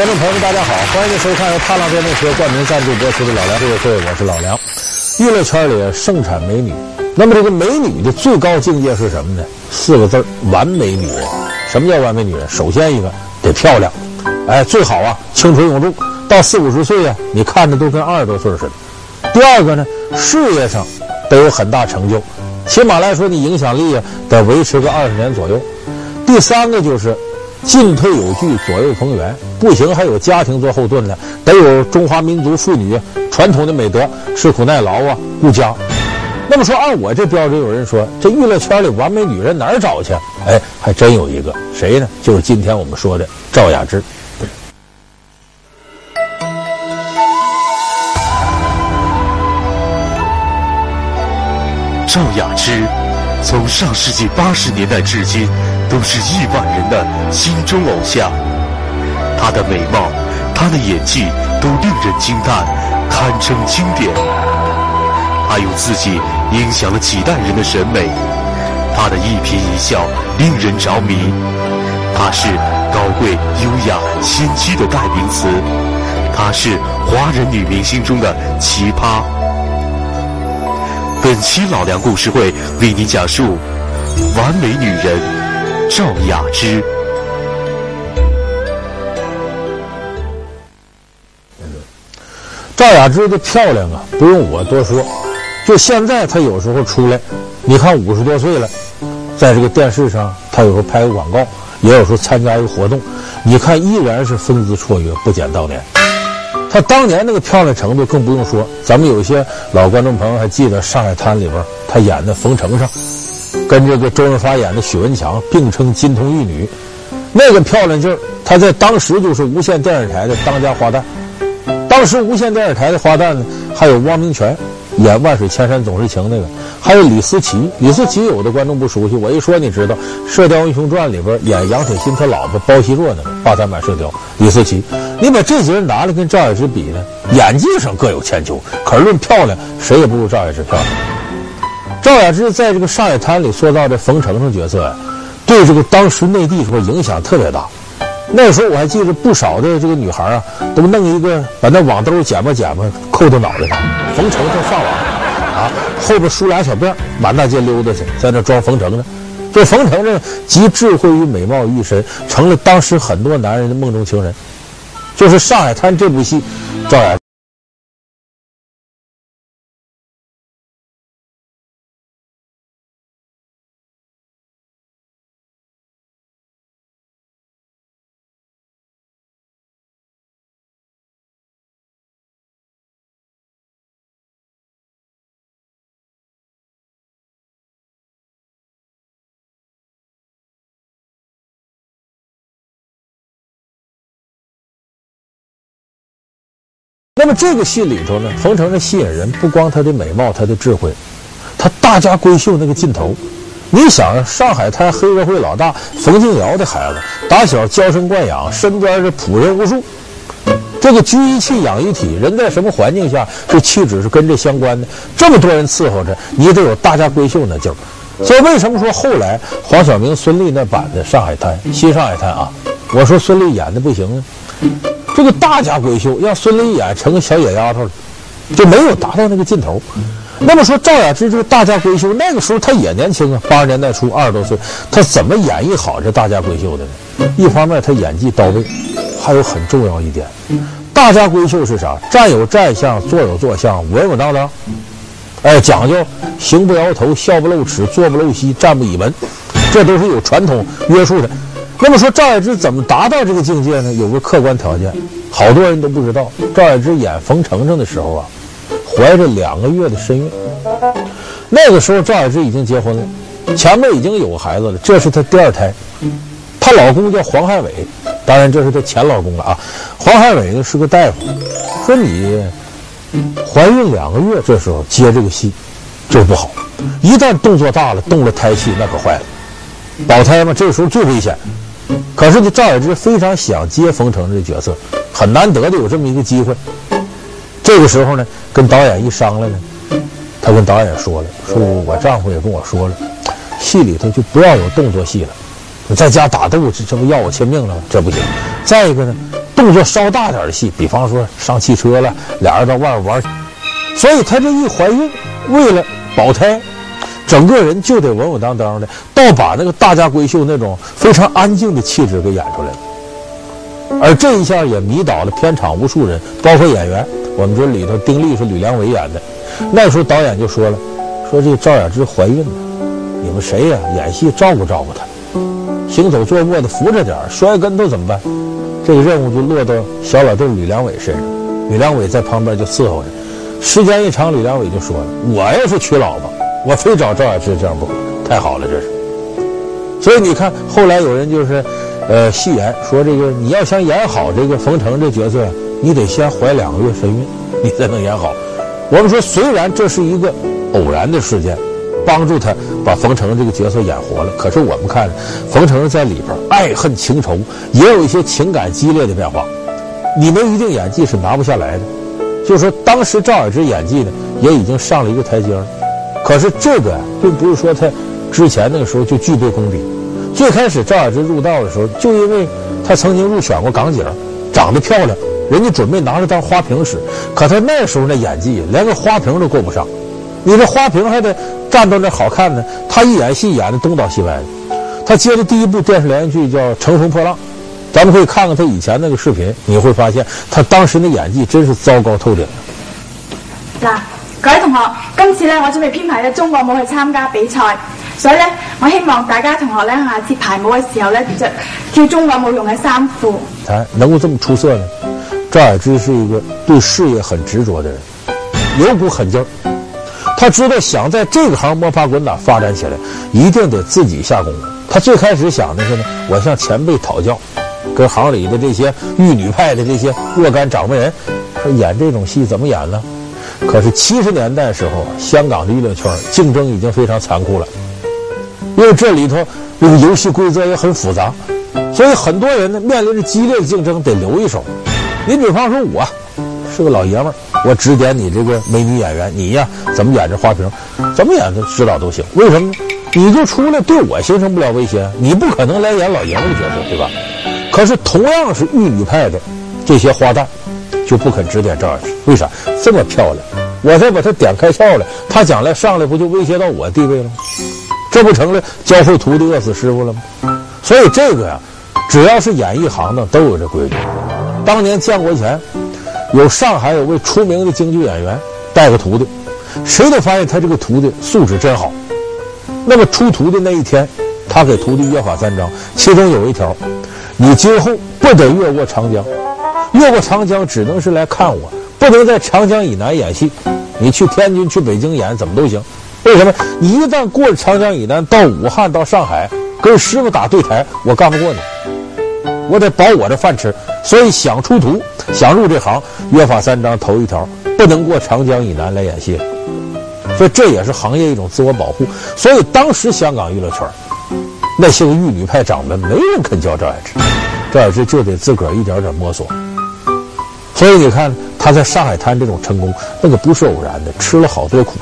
观众朋友们，大家好，欢迎收看由踏浪电动车冠名赞助播出的《老梁故事会》，我是老梁。娱乐圈里盛产美女，那么这个美女的最高境界是什么呢？四个字儿：完美女人。什么叫完美女人？首先一个得漂亮，哎，最好啊，青春永驻，到四五十岁啊，你看着都跟二十多岁似的。第二个呢，事业上得有很大成就，起码来说，你影响力啊得维持个二十年左右。第三个就是。进退有据，左右逢源，不行还有家庭做后盾呢，得有中华民族妇女传统的美德，吃苦耐劳啊，顾家。那么说，按我这标准，有人说这娱乐圈里完美女人哪儿找去？哎，还真有一个，谁呢？就是今天我们说的赵雅芝。赵雅芝，从上世纪八十年代至今。都是亿万人的心中偶像，她的美貌，她的演技都令人惊叹，堪称经典。她用自己影响了几代人的审美，她的一颦一笑令人着迷。她是高贵、优雅、仙妻的代名词，她是华人女明星中的奇葩。本期老梁故事会为你讲述完美女人。赵雅芝，赵雅芝的漂亮啊，不用我多说。就现在，她有时候出来，你看五十多岁了，在这个电视上，她有时候拍个广告，也有时候参加一个活动，你看依然是风姿绰约，不减当年。她当年那个漂亮程度更不用说，咱们有一些老观众朋友还记得《上海滩》里边她演的冯程程。跟这个周润发演的许文强并称金童玉女，那个漂亮劲儿，她在当时就是无线电视台的当家花旦。当时无线电视台的花旦呢，还有汪明荃演《万水千山总是情》那个，还有李思琪。李思琪有的观众不熟悉，我一说你知道，《射雕英雄传》里边演杨铁心他老婆包惜弱那个八三版射雕，李思琪。你把这几人拿来跟赵雅芝比呢，演技上各有千秋，可是论漂亮，谁也不如赵雅芝漂亮。赵雅芝在这个《上海滩》里塑造的冯程程角色呀，对这个当时内地说影响特别大。那时候我还记得不少的这个女孩啊，都弄一个把那网兜剪吧剪吧扣到脑袋上，冯程程上网啊，后边梳俩小辫，满大街溜达去，在那装冯程程。这冯程程集智慧与美貌于一身，成了当时很多男人的梦中情人。就是《上海滩》这部戏，赵雅。那么这个戏里头呢，冯程程吸引人不光她的美貌，她的智慧，她大家闺秀那个劲头。你想，上海滩黑社会老大冯敬尧的孩子，打小娇生惯养，身边是仆人无数，这个居一气养一体，人在什么环境下，这气质是跟这相关的。这么多人伺候着，你得有大家闺秀那劲儿。所以为什么说后来黄晓明、孙俪那版的《上海滩》新上海滩啊，我说孙俪演的不行呢？这个大家闺秀让孙俪演成个小野丫头了，就没有达到那个劲头。那么说赵雅芝这个大家闺秀，那个时候她也年轻啊，八十年代初二十多岁，她怎么演绎好这大家闺秀的呢？一方面她演技到位，还有很重要一点，大家闺秀是啥？站有站相，坐有坐相，稳稳当当，哎，讲究行不摇头，笑不露齿，坐不露膝，站不倚门，这都是有传统约束的。那么说赵雅芝怎么达到这个境界呢？有个客观条件，好多人都不知道。赵雅芝演冯程程的时候啊，怀着两个月的身孕。那个时候赵雅芝已经结婚了，前面已经有孩子了，这是她第二胎。她老公叫黄汉伟，当然这是她前老公了啊。黄汉伟呢是个大夫，说你怀孕两个月这时候接这个戏就不好，一旦动作大了，动了胎气那可坏了，保胎嘛，这时候最危险。可是呢，赵雅芝非常想接冯程这个角色，很难得的有这么一个机会。这个时候呢，跟导演一商量呢，她跟导演说了：“说我丈夫也跟我说了，戏里头就不要有动作戏了，你在家打斗，这这不要我亲命了吗？这不行。再一个呢，动作稍大点的戏，比方说上汽车了，俩人到外边玩，所以她这一怀孕，为了保胎，整个人就得稳稳当当的，倒把那个大家闺秀那种非常安静的气质给演出来了。而这一下也迷倒了片场无数人，包括演员。我们这里头丁力是吕良伟演的，那时候导演就说了，说这个赵雅芝怀孕了，你们谁呀、演戏照顾照顾她，行走坐卧的扶着点，摔跟头怎么办？这个任务就落到小老弟吕良伟身上。吕良伟在旁边就伺候着。时间一长，吕良伟就说了：“我要是娶老婆，我非找赵雅芝这样不可，太好了，这是。”所以你看，后来有人就是。呃，戏言说这个，你要想演好这个冯程这角色，你得先怀两个月身孕，你才能演好。我们说，虽然这是一个偶然的事件，帮助他把冯程这个角色演活了，可是我们看冯程在里边爱恨情仇，也有一些情感激烈的变化。你没一定演技是拿不下来的。就是说，当时赵雅芝演技呢，也已经上了一个台阶了。可是这个，并不是说他之前那个时候就具备功底。最开始赵雅芝入道的时候，就因为她曾经入选过港姐，长得漂亮，人家准备拿着当花瓶使。可她那时候那演技，连个花瓶都够不上。你这花瓶还得站到那好看呢。她一演戏演的东倒西歪的。她接的第一部电视连续剧叫《乘风破浪》，咱们可以看看她以前那个视频，你会发现她当时的演技真是糟糕透顶。嗱，各位同学，今次呢，我准备编排嘅中国舞去参加比赛。所以咧，我希望大家同学咧，下次排舞嘅时候咧，着跳中国舞用嘅衫裤。才能够这么出色呢？赵雅芝是一个对事业很执着的人，有股狠劲儿。他知道想在这个行摸爬滚打发展起来，一定得自己下功夫。他最开始想的是呢，我向前辈讨教，跟行里的这些玉女派的这些若干掌门人，他演这种戏怎么演呢？可是七十年代时候，香港的娱乐圈竞争已经非常残酷了。因为这里头这个游戏规则也很复杂，所以很多人呢面临着激烈的竞争，得留一手。你比方说，我是个老爷们儿，我指点你这个美女演员，你呀怎么演这花瓶，怎么演的指导都行。为什么呢？你就出来对我形成不了威胁，你不可能来演老爷们的角色，对吧？可是同样是玉女派的这些花旦，就不肯指点赵雅芝，为啥？这么漂亮，我再把她点开窍了，她将来上来不就威胁到我地位了吗？这不成了教会徒弟饿死师傅了吗？所以这个呀，只要是演艺行当都有这规矩。当年建国前，有上海有位出名的京剧演员带个徒弟，谁都发现他这个徒弟素质真好。那么出徒的那一天，他给徒弟约法三章，其中有一条：你今后不得越过长江，越过长江只能是来看我，不能在长江以南演戏。你去天津、去北京演怎么都行。为什么？一旦过了长江以南，到武汉、到上海，跟师傅打对台，我干不过你，我得保我的饭吃。所以想出徒、想入这行，约法三章头一条，不能过长江以南来演戏。所以这也是行业一种自我保护。所以当时香港娱乐圈，那些个玉女派掌门，没人肯教赵雅芝，赵雅芝就得自个儿一点点摸索。所以你看他在上海滩这种成功，那个不是偶然的，吃了好多苦。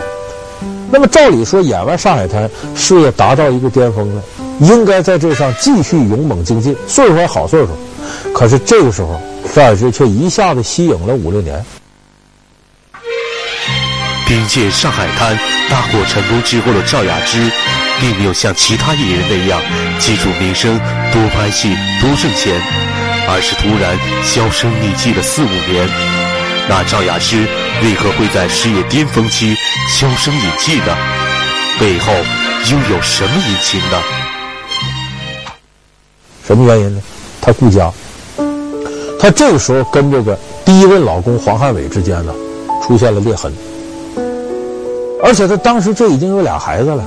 那么照理说，演完《上海滩》，事业达到一个巅峰了，应该在这上继续勇猛精进，岁数还好岁数。可是这个时候，赵雅芝却一下子息影了五六年。凭借《上海滩》大获成功之后的赵雅芝，并没有像其他艺人那样记住名声、多拍戏、多挣钱，而是突然销声匿迹了四五年。那赵雅芝为何会在事业巅峰期销声匿迹呢？背后又有什么隐情呢？什么原因呢？她顾家，她这个时候跟这个第一任老公黄汉伟之间呢，出现了裂痕，而且她当时这已经有俩孩子了。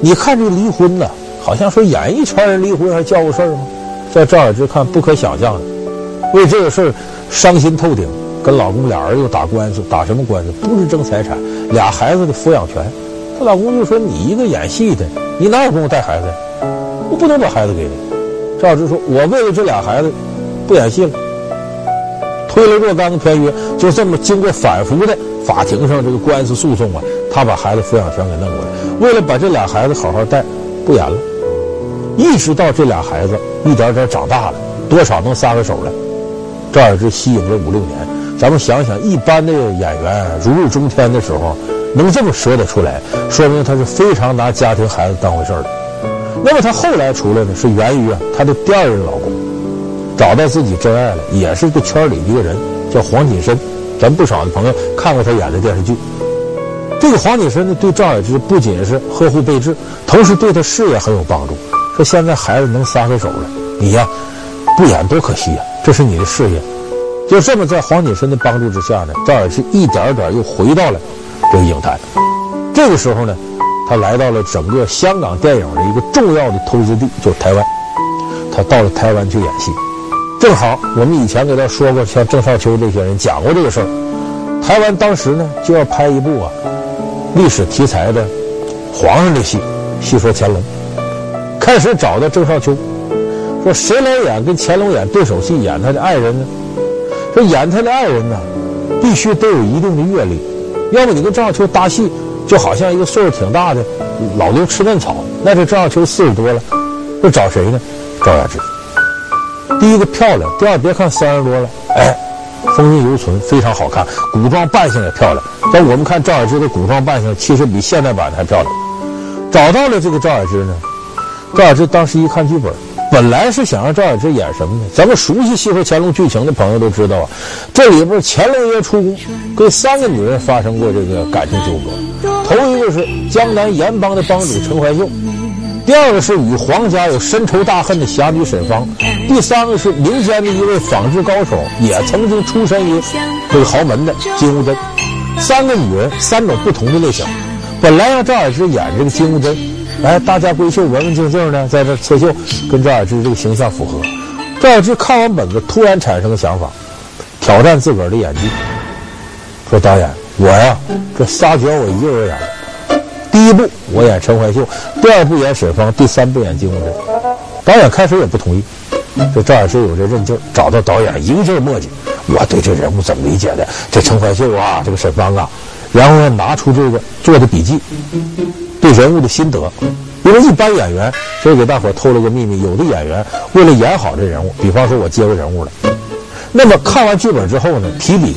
你看这离婚呢，好像说演艺圈人离婚还叫个事儿吗？在赵雅芝看不可想象的，为这个事儿伤心透顶。跟老公俩人又打官司，打什么官司？不是争财产，俩孩子的抚养权。她老公就说：“你一个演戏的，你哪有功夫带孩子？我不能把孩子给你。”赵雅芝说：“我为了这俩孩子，不演戏了，推了若干个片约，就这么经过反复的法庭上这个官司诉讼啊，他把孩子抚养权给弄过来，为了把这俩孩子好好带，不演了。一直到这俩孩子一点点长大了，多少能撒个手来。”赵雅芝吸引了五六年。咱们想想，一般的演员如日中天的时候，能这么说得出来，说明他是非常拿家庭孩子当回事儿的。那么他后来出来呢，是源于啊他的第二任老公找到自己真爱了，也是个圈里一个人，叫黄锦申。咱不少的朋友看过他演的电视剧。这个黄锦申呢，对赵雅芝不仅是呵护备至，同时对他事业很有帮助。说现在孩子能撒开手了，你呀不演多可惜呀，这是你的事业。就这么在黄锦申的帮助之下呢，赵雅芝一点点又回到了这个影坛。这个时候呢，他来到了整个香港电影的一个重要的投资地，就是台湾。他到了台湾去演戏。正好我们以前给他说过，像郑少秋这些人讲过这个事儿。台湾当时呢就要拍一部啊历史题材的皇上的戏，戏说乾隆。开始找到郑少秋，说谁来演跟乾隆演对手戏，演他的爱人呢？说演他的爱人呢，必须得有一定的阅历，要么你跟郑少秋搭戏，就好像一个岁数挺大的老牛吃嫩草。那这郑少秋四十多了，这找谁呢？赵雅芝。第一个漂亮，第二别看三十多了，哎，风韵犹存，非常好看，古装扮相也漂亮。但我们看赵雅芝的古装扮相，其实比现代版的还漂亮。找到了这个赵雅芝呢，赵雅芝当时一看剧本，本来是想让赵雅芝演什么呢？咱们熟悉《戏说乾隆》剧情的朋友都知道啊，这里边乾隆爷出宫，跟三个女人发生过这个感情纠葛。头一个是江南盐帮的帮主陈怀秀。第二个是与皇家有深仇大恨的侠女沈芳，第三个是民间的一位纺织高手，也曾经出身于这个豪门的金乌珍。三个女人，三种不同的类型。本来让赵雅芝演这个金乌珍，哎，大家闺秀，文文静静的在这刺绣，跟赵雅芝这个形象符合。赵雅芝看完本子，突然产生个想法，挑战自个儿的演技，说导演，我呀，这仨角我一个人演。第一部我演陈怀秀，第二部演沈芳，第三部演金乌珍。导演开始也不同意，这赵雅芝有这韧劲，找到导演一个劲儿磨叽。我对这人物怎么理解的？这陈怀秀啊，这个沈芳啊，然后呢拿出这个做的笔记，对人物的心得。因为一般演员，所以给大伙透了个秘密：有的演员为了演好这人物，比方说我接个人物了，那么看完剧本之后呢，提笔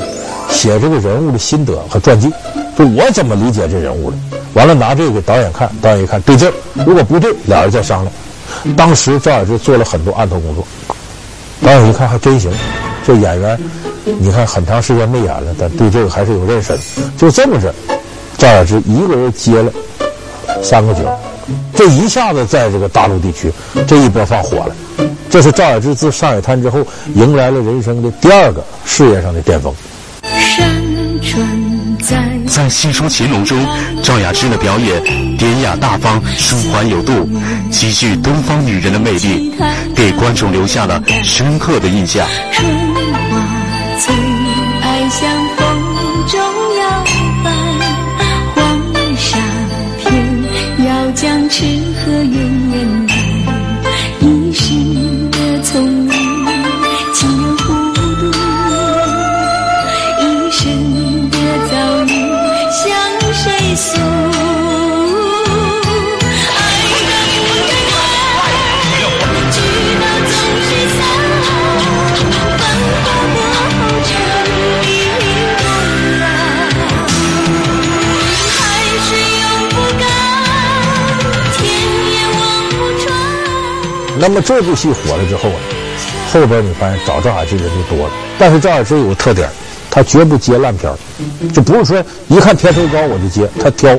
写这个人物的心得和传记，就我怎么理解这人物的。完了，拿这个给导演看，导演一看对劲儿，如果不对，俩人再商量。当时赵雅芝做了很多案头工作，导演一看还真行，这演员，你看很长时间没演了，但对这个还是有认识的。就这么着，赵雅芝一个人接了三个角，这一下子在这个大陆地区这一波放火了。这是赵雅芝自《上海滩》之后迎来了人生的第二个事业上的巅峰。在戏说乾隆中，赵雅芝的表演典雅大方、舒缓有度，极具东方女人的魅力，给观众留下了深刻的印象。春花那么这部戏火了之后啊，后边你发现找赵雅芝的人就多了。但是赵雅芝有个特点，她绝不接烂片，就不是说一看片酬高我就接，她挑。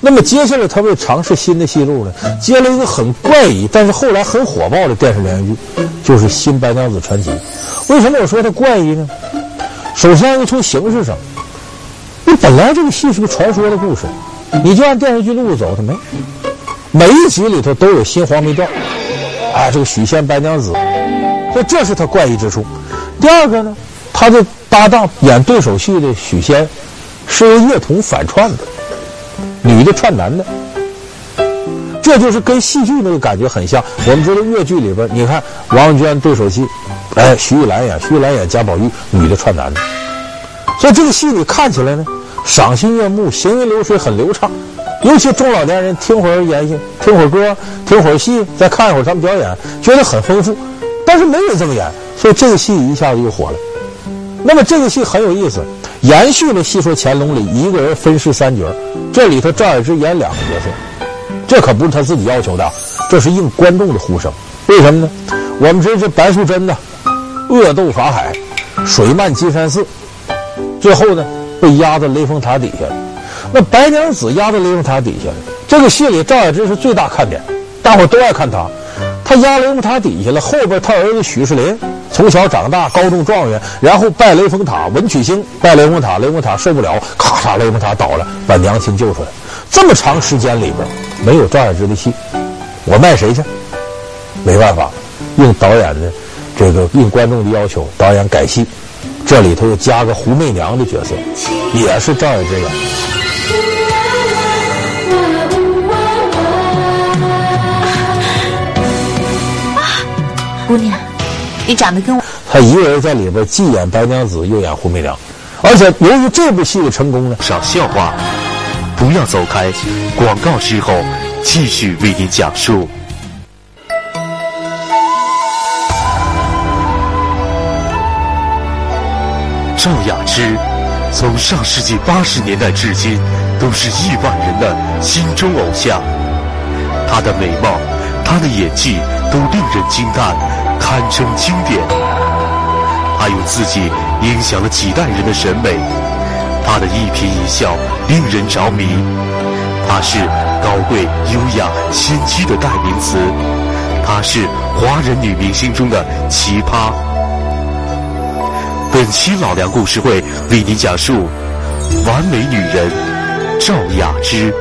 那么接下来她为尝试新的戏路呢，接了一个很怪异，但是后来很火爆的电视连续剧，就是《新白娘子传奇》。为什么我说它怪异呢？首先，从形式上，你本来这个戏是个传说的故事，你就按电视剧路子走，它没，每一集里头都有新黄梅调。啊，这个许仙白娘子，所以这是他怪异之处。第二个呢，他的搭档演对手戏的许仙，是由乐童反串的，女的串男的，这就是跟戏剧那个感觉很像。我们知道粤剧里边，你看王语娟对手戏，哎，徐玉兰演，徐玉兰演贾宝玉，女的串男的，所以这个戏你看起来呢，赏心悦目，行云流水，很流畅。尤其中老年人听会儿言行，听会儿歌，听会儿戏，再看一会儿他们表演，觉得很丰富。但是没人这么演，所以这个戏一下子就火了。那么这个戏很有意思，延续了《戏说乾隆》里一个人分饰三角，这里头赵雅芝演两个角色，这可不是他自己要求的，这是应观众的呼声。为什么呢？我们知道这白素贞呢，恶斗法海，水漫金山寺，最后呢被压在雷峰塔底下了。那白娘子压在雷峰塔底下了，这个戏里赵雅芝是最大看点，大伙都爱看她。她压雷峰塔底下了，后边她儿子许仕林从小长大，高中状元，然后拜雷峰塔，文曲星拜雷峰塔，雷峰塔受不了，咔嚓，雷峰塔倒了，把娘亲救出来。这么长时间里边没有赵雅芝的戏，我卖谁去？没办法，应导演的这个应观众的要求，导演改戏，这里头又加个胡媚娘的角色，也是赵雅芝演。姑娘，你长得跟我……他一个人在里边既演白娘子又演胡媚娘，而且由于这部戏的成功呢，少笑话，不要走开，广告之后继续为您讲述。赵雅芝，从上世纪八十年代至今，都是亿万人的心中偶像。她的美貌，她的演技。都令人惊叹，堪称经典。她用自己影响了几代人的审美，她的一颦一笑令人着迷。她是高贵、优雅、仙妻的代名词，她是华人女明星中的奇葩。本期老梁故事会为您讲述完美女人赵雅芝。《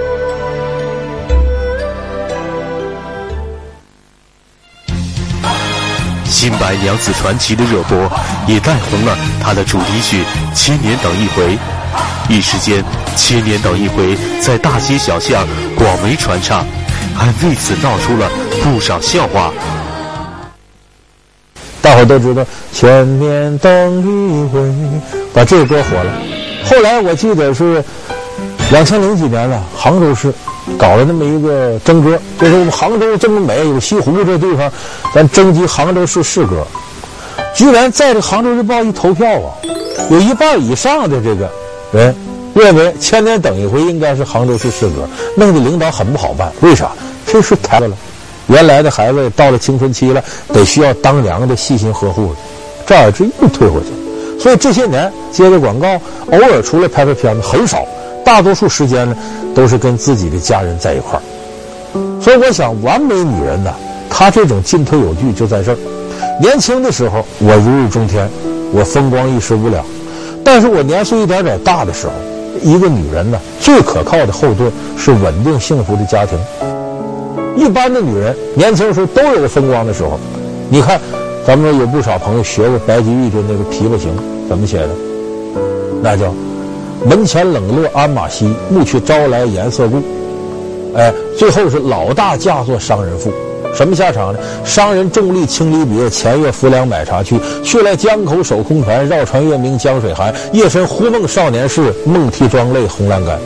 新白娘子传奇》的热播，也带红了她的主题曲《千年等一回》。一时间，《千年等一回》在大街小巷广为传唱，还为此闹出了不少笑话。大伙都知道《千年等一回》，把这个歌火了。后来我记得是两千零几年了，杭州市。搞了那么一个征歌，就是我们杭州这么美，有西湖这地方，咱征集杭州市市歌。居然在这《杭州日报》一投票啊，有一半以上的这个人认为《千年等一回》应该是杭州市市歌，弄得领导很不好办。为啥？这是抬了，原来的孩子到了青春期了，得需要当娘的细心呵护了，赵雅芝又退回去了。所以这些年接的广告，偶尔出来拍拍片子，很少。大多数时间呢，都是跟自己的家人在一块儿。所以我想，完美女人呢，她这种进退有据就在这儿。年轻的时候，我如日中天，我风光一时无两；但是我年岁一点点大的时候，一个女人呢，最可靠的后盾是稳定幸福的家庭。一般的女人年轻时候都有风光的时候。你看，咱们有不少朋友学过白居易的那个《琵琶行》，怎么写的？那叫。门前冷落鞍马稀，暮去朝来颜色故。哎，最后是老大嫁作商人妇，什么下场呢？商人重利轻离别，前月浮梁买茶去，去来江口守空船，绕船月明江水寒。夜深忽梦少年事，梦啼妆泪红阑干。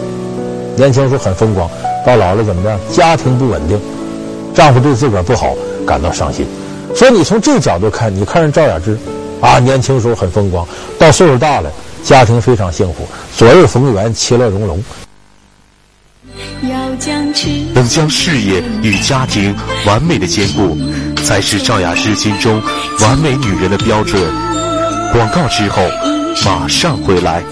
年轻时候很风光，到老了怎么样？家庭不稳定，丈夫对自个儿不好，感到伤心。所以你从这角度看，你看人赵雅芝，啊，年轻时候很风光，到岁数大了。家庭非常幸福，左右逢源，其乐融融。能将事业与家庭完美的兼顾，才是赵雅芝心中完美女人的标准。广告之后，马上回来。